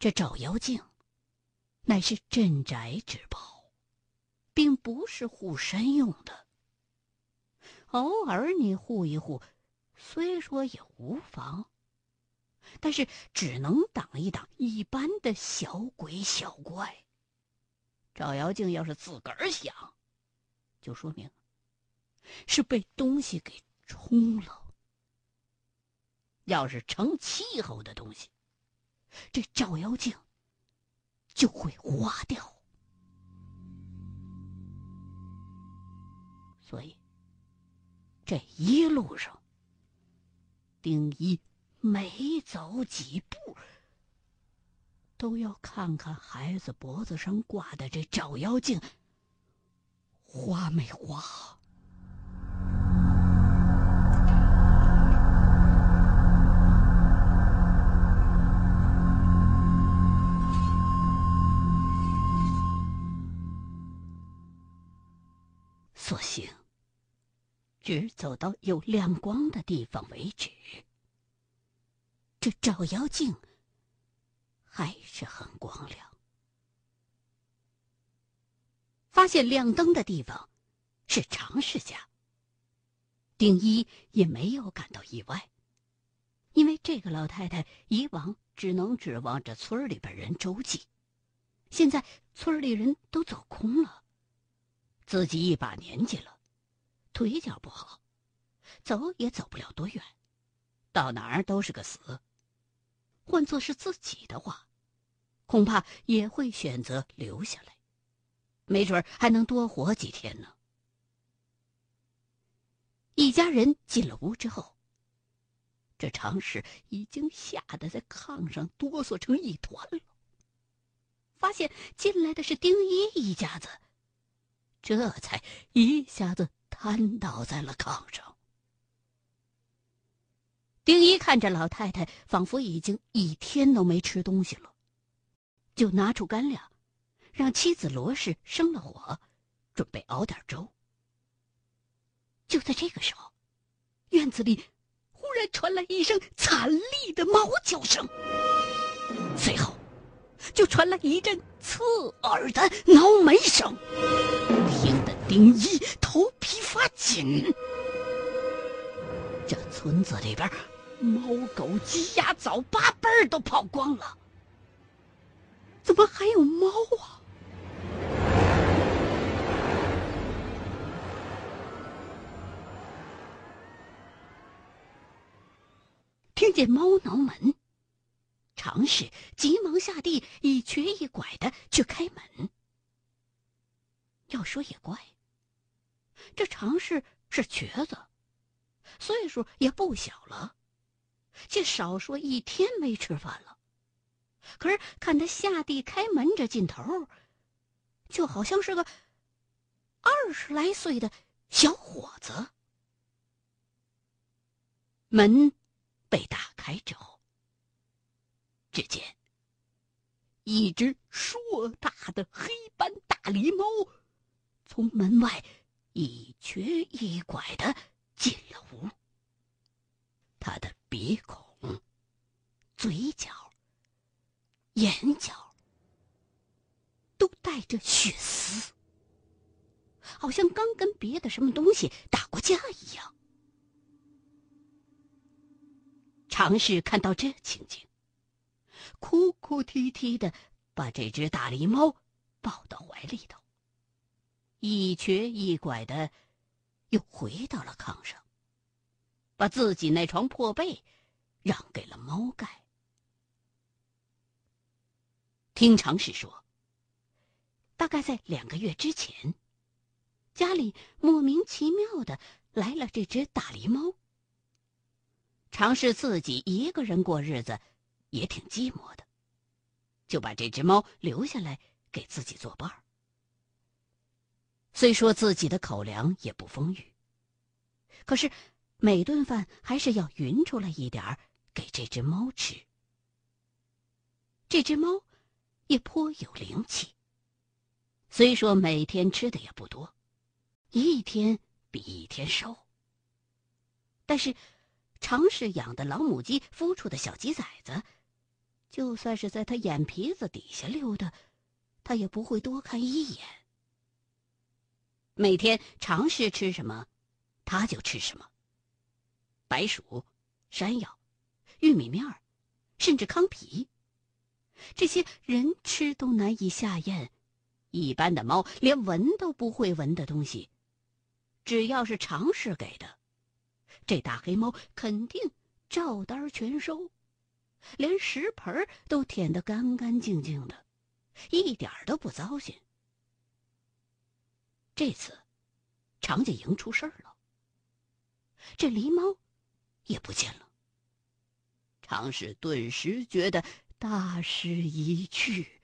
这照妖镜乃是镇宅之宝，并不是护身用的。偶尔你护一护，虽说也无妨，但是只能挡一挡一般的小鬼小怪。照妖镜要是自个儿响，就说明是被东西给冲了。要是成气候的东西，这照妖镜就会花掉。所以这一路上，丁一每走几步，都要看看孩子脖子上挂的这照妖镜花没花。所幸，只走到有亮光的地方为止。这照妖镜还是很光亮。发现亮灯的地方是常氏家。丁一也没有感到意外，因为这个老太太以往只能指望着村里边人周济，现在村里人都走空了。自己一把年纪了，腿脚不好，走也走不了多远，到哪儿都是个死。换做是自己的话，恐怕也会选择留下来，没准还能多活几天呢。一家人进了屋之后，这常氏已经吓得在炕上哆嗦成一团了。发现进来的是丁一一家子。这才一下子瘫倒在了炕上。丁一看着老太太，仿佛已经一天都没吃东西了，就拿出干粮，让妻子罗氏生了火，准备熬点粥。就在这个时候，院子里忽然传来一声惨厉的猫叫声，随后就传来一阵刺耳的挠门声。丁一头皮发紧，这村子里边，猫狗鸡鸭早八辈儿都跑光了，怎么还有猫啊？听见猫挠门，常氏急忙下地，一瘸一拐的去开门。要说也怪。这常氏是瘸子，岁数也不小了，却少说一天没吃饭了。可是看他下地开门这劲头，就好像是个二十来岁的小伙子。门被打开之后，只见一只硕大的黑斑大狸猫从门外。一瘸一拐的进了屋，他的鼻孔、嘴角、眼角都带着血丝，好像刚跟别的什么东西打过架一样。常氏看到这情景，哭哭啼啼的把这只大狸猫抱到怀里头。一瘸一拐的，又回到了炕上，把自己那床破被让给了猫盖。听常氏说，大概在两个月之前，家里莫名其妙的来了这只大狸猫。常氏自己一个人过日子，也挺寂寞的，就把这只猫留下来给自己作伴儿。虽说自己的口粮也不丰裕，可是每顿饭还是要匀出来一点儿给这只猫吃。这只猫也颇有灵气，虽说每天吃的也不多，一天比一天瘦。但是常氏养的老母鸡孵出的小鸡崽子，就算是在他眼皮子底下溜达，他也不会多看一眼。每天尝试吃什么，他就吃什么。白薯、山药、玉米面儿，甚至糠皮，这些人吃都难以下咽。一般的猫连闻都不会闻的东西，只要是尝试给的，这大黑猫肯定照单全收，连食盆都舔得干干净净的，一点都不糟心。这次，常家营出事儿了，这狸猫也不见了。常氏顿时觉得大势已去。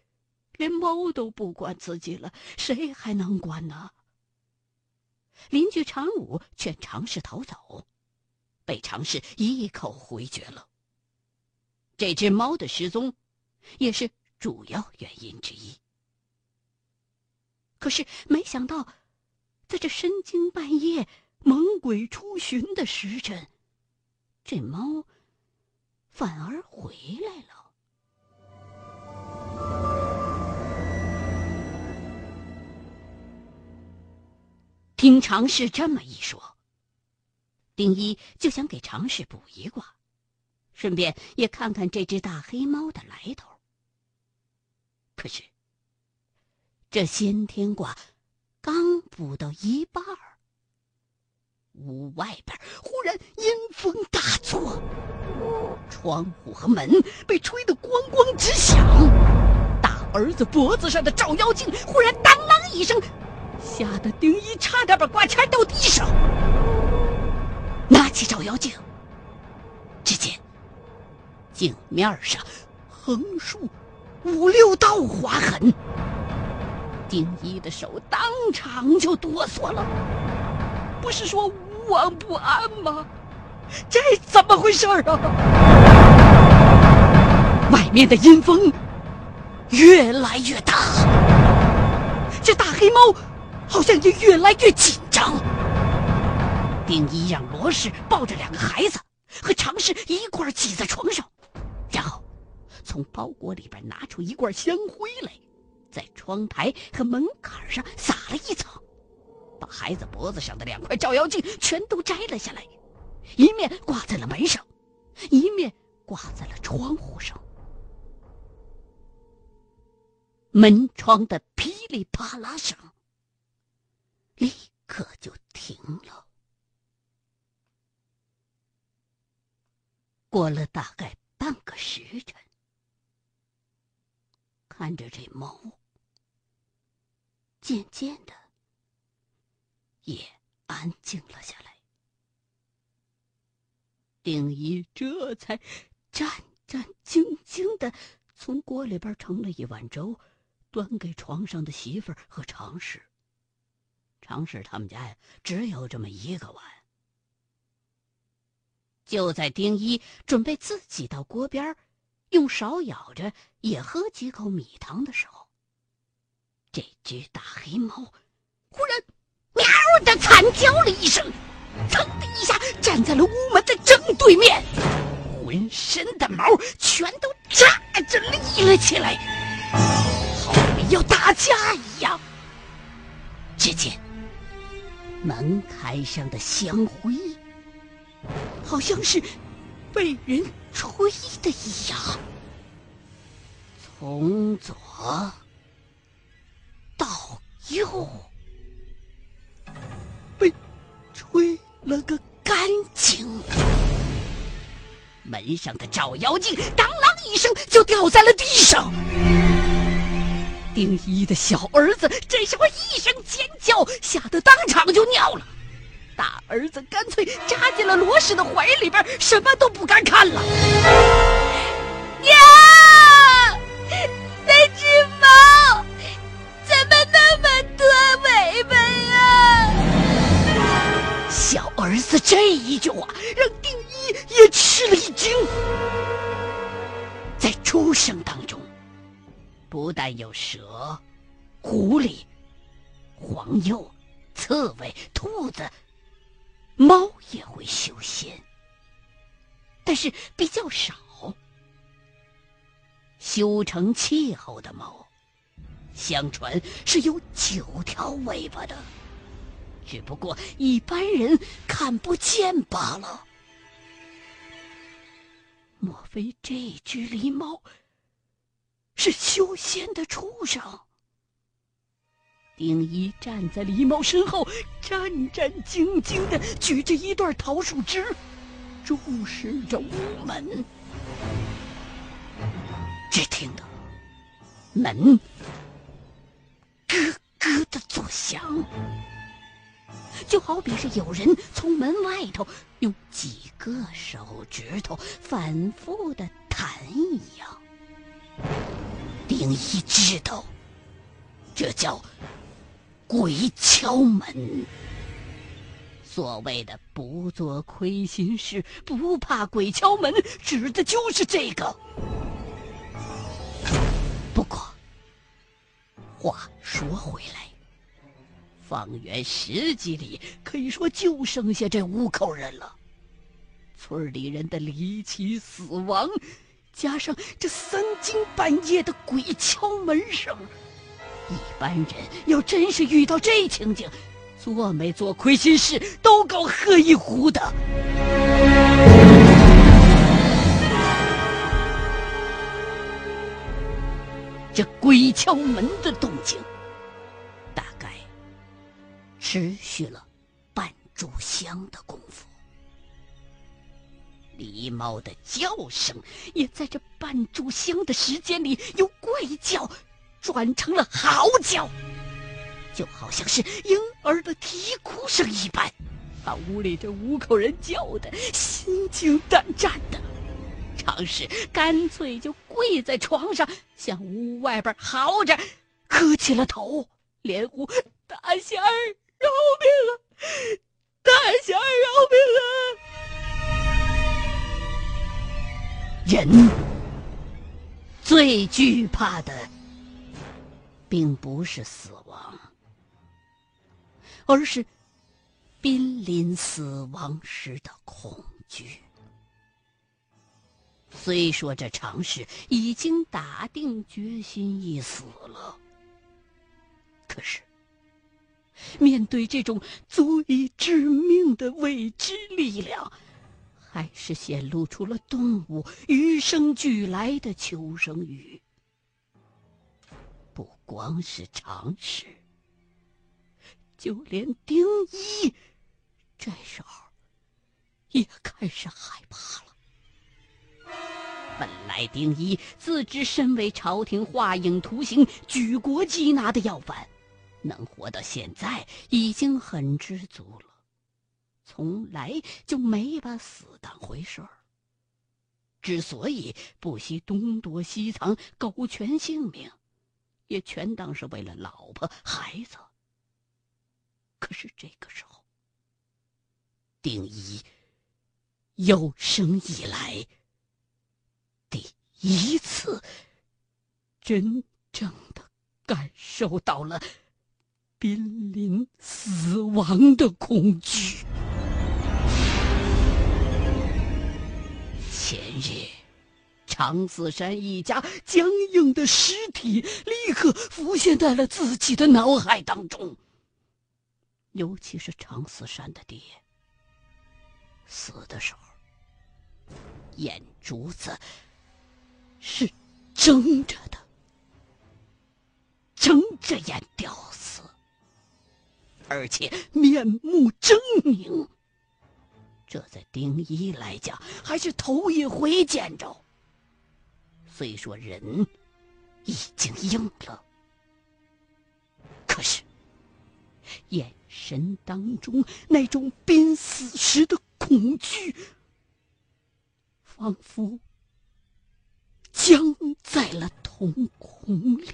连猫都不管自己了，谁还能管呢？邻居常武劝常氏逃走，被常氏一口回绝了。这只猫的失踪，也是主要原因之一。可是没想到，在这深更半夜、猛鬼出巡的时辰，这猫反而回来了。听常氏这么一说，丁一就想给常氏卜一卦，顺便也看看这只大黑猫的来头。可是，这先天卦刚补到一半屋外边忽然阴风大作，窗户和门被吹得咣咣直响，大儿子脖子上的照妖镜忽然当啷一声。吓得丁一差点把挂钱掉地上，拿起照妖镜，只见镜面上横竖五六道划痕，丁一的手当场就哆嗦了。不是说无往不安吗？这怎么回事啊？外面的阴风越来越大，这大黑猫。好像也越来越紧张。丁一让罗氏抱着两个孩子和常氏一块挤在床上，然后从包裹里边拿出一罐香灰来，在窗台和门槛上撒了一层，把孩子脖子上的两块照妖镜全都摘了下来，一面挂在了门上，一面挂在了窗户上。门窗的噼里啪啦声。立刻就停了。过了大概半个时辰，看着这猫，渐渐的也安静了下来。丁一这才战战兢兢的从锅里边盛了一碗粥，端给床上的媳妇儿和常氏。常氏他们家呀，只有这么一个碗。就在丁一准备自己到锅边用勺舀着也喝几口米汤的时候，这只大黑猫忽然喵的惨叫了一声，噌的一下站在了屋门的正对面，浑身的毛全都炸着立了起来，好比要打架一样。只见。门槛上的香灰，好像是被人吹的一样，从左到右被吹了个干净。门上的照妖镜当啷一声就掉在了地上。丁一的小儿子这时候一声尖叫，吓得当场就尿了。大儿子干脆扎进了罗氏的怀里边，什么都不敢看了。娘，那只儿子这一句话让丁一也吃了一惊，在出生当中。不但有蛇、狐狸、黄鼬、刺猬、兔子，猫也会修仙，但是比较少。修成气候的猫，相传是有九条尾巴的，只不过一般人看不见罢了。莫非这只狸猫是修仙的畜生？丁一站在狸猫身后，战战兢兢的举着一段桃树枝，注视着屋门。只听得门咯咯的作响，就好比是有人从门外头用几个手指头反复的弹一样。丁一知道，这叫。鬼敲门。所谓的“不做亏心事，不怕鬼敲门”，指的就是这个。不过，话说回来，方圆十几里可以说就剩下这五口人了。村里人的离奇死亡，加上这三更半夜的鬼敲门声。一般人要真是遇到这情景，做没做亏心事都够喝一壶的。这鬼敲门的动静，持续了半炷香的功夫。狸猫的叫声也在这半炷香的时间里由怪叫。转成了嚎叫，就好像是婴儿的啼哭声一般，把屋里这五口人叫的心惊胆战的。常氏干脆就跪在床上，向屋外边嚎着，磕起了头，连呼：“大仙儿饶命啊！大仙儿饶命啊！”人最惧怕的。并不是死亡，而是濒临死亡时的恐惧。虽说这常氏已经打定决心一死了，可是面对这种足以致命的未知力量，还是显露出了动物与生俱来的求生欲。不光是常识，就连丁一这时候也开始害怕了。本来丁一自知身为朝廷画影图形、举国缉拿的要犯，能活到现在已经很知足了，从来就没把死当回事儿。之所以不惜东躲西藏、苟全性命。也全当是为了老婆孩子。可是这个时候，丁一有生以来第一次真正的感受到了濒临死亡的恐惧。前日。常子山一家僵硬的尸体立刻浮现在了自己的脑海当中。尤其是常四山的爹，死的时候，眼珠子是睁着的，睁着眼吊死，而且面目狰狞。这在丁一来讲，还是头一回见着。虽说人已经硬了，可是眼神当中那种濒死时的恐惧，仿佛僵在了瞳孔里。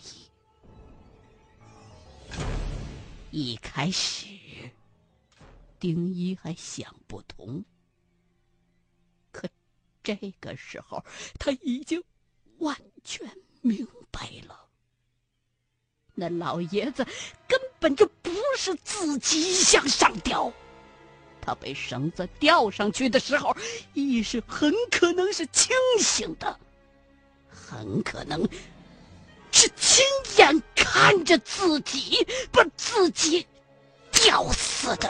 一开始，丁一还想不通，可这个时候他已经。完全明白了，那老爷子根本就不是自己想上吊，他被绳子吊上去的时候，意识很可能是清醒的，很可能是亲眼看着自己把自己吊死的。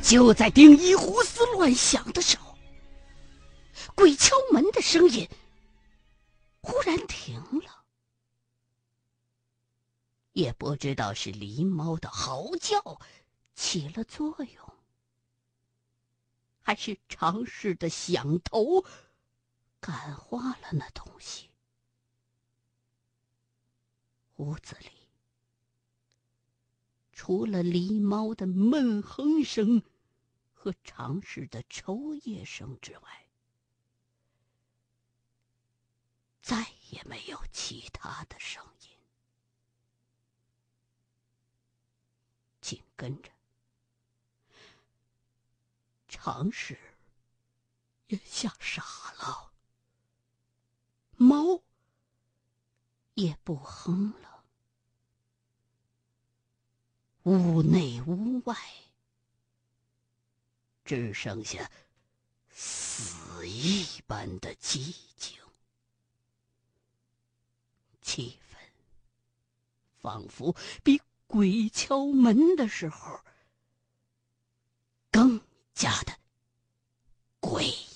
就在丁一胡思乱想的时候，鬼敲门的声音忽然停了，也不知道是狸猫的嚎叫起了作用，还是常氏的响头感化了那东西。屋子里除了狸猫的闷哼声。和常氏的抽噎声之外，再也没有其他的声音。紧跟着，常氏也吓傻了，猫也不哼了，屋内屋外。只剩下死一般的寂静，气氛仿佛比鬼敲门的时候更加的诡异。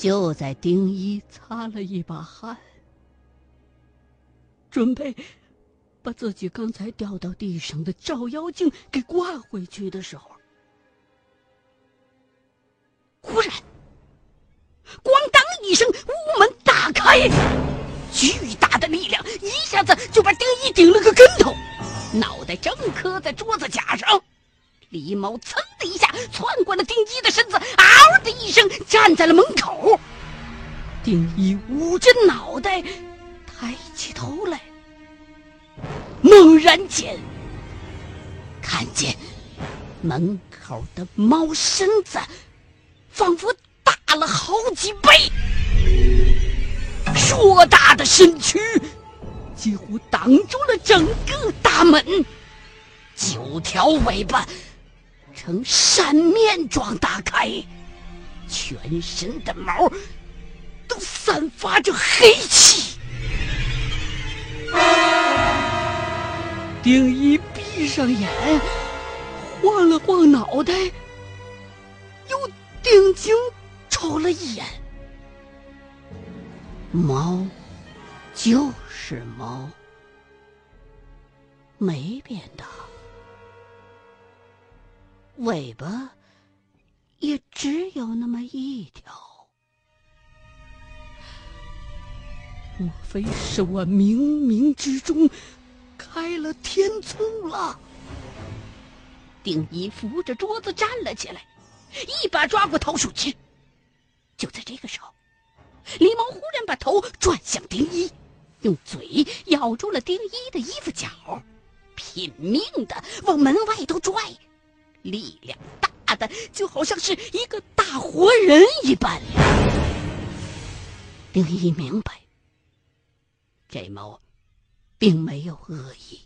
就在丁一擦了一把汗。准备把自己刚才掉到地上的照妖镜给挂回去的时候，忽然，咣当一声，屋门打开，巨大的力量一下子就把丁一顶了个跟头，脑袋正磕在桌子甲上。狸猫噌的一下窜过了丁一的身子，嗷的一声站在了门口。丁一捂着脑袋。抬起头来，猛然间看见门口的猫身子仿佛大了好几倍，硕大的身躯几乎挡住了整个大门，九条尾巴呈扇面状打开，全身的毛都散发着黑气。丁一闭上眼，晃了晃脑袋，又定睛瞅了一眼。猫就是猫，没变大，尾巴也只有那么一条。莫非是我冥冥之中开了天醋了？丁一扶着桌子站了起来，一把抓过桃树枝。就在这个时候，狸猫忽然把头转向丁一，用嘴咬住了丁一的衣服角，拼命的往门外头拽，力量大的就好像是一个大活人一般。丁一明白。这猫，并没有恶意，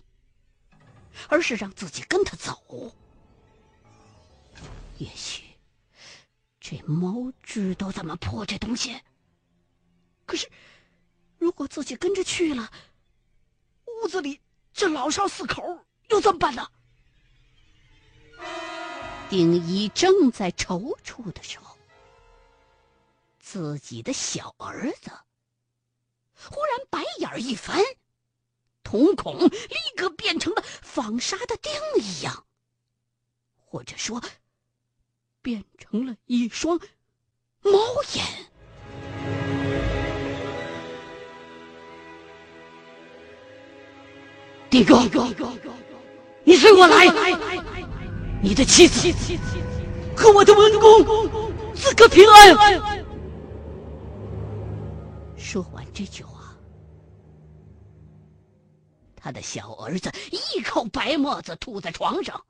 而是让自己跟他走。也许，这猫知道怎么破这东西。可是，如果自己跟着去了，屋子里这老少四口又怎么办呢？丁一正在踌躇的时候，自己的小儿子。忽然白眼一翻，瞳孔立刻变成了纺纱的钉一样，或者说，变成了一双猫眼。弟哥，你随我来，你的妻子和我的文公自个平安。说完这句话。他的小儿子一口白沫子吐在床上，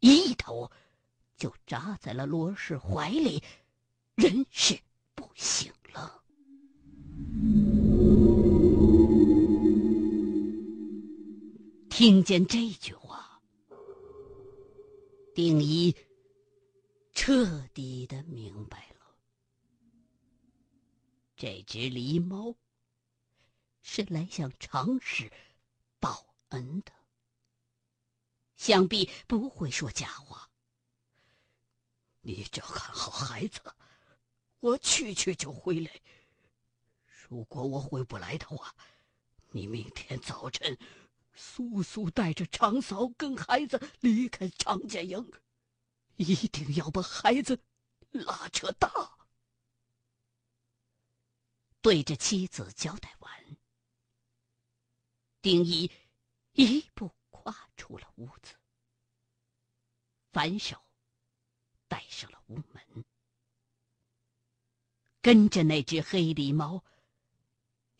一头就扎在了罗氏怀里，人事不省。了听见这句话，丁一彻底的明白了，这只狸猫是来向常氏报恩的，想必不会说假话。你照看好孩子，我去去就回来。如果我回不来的话，你明天早晨。苏苏带着长嫂跟孩子离开常家营，一定要把孩子拉扯大。对着妻子交代完，丁一一步跨出了屋子，反手带上了屋门，跟着那只黑狸猫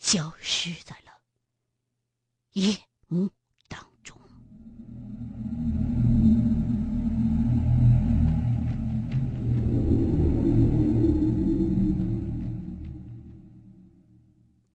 消失在了夜。Hmm?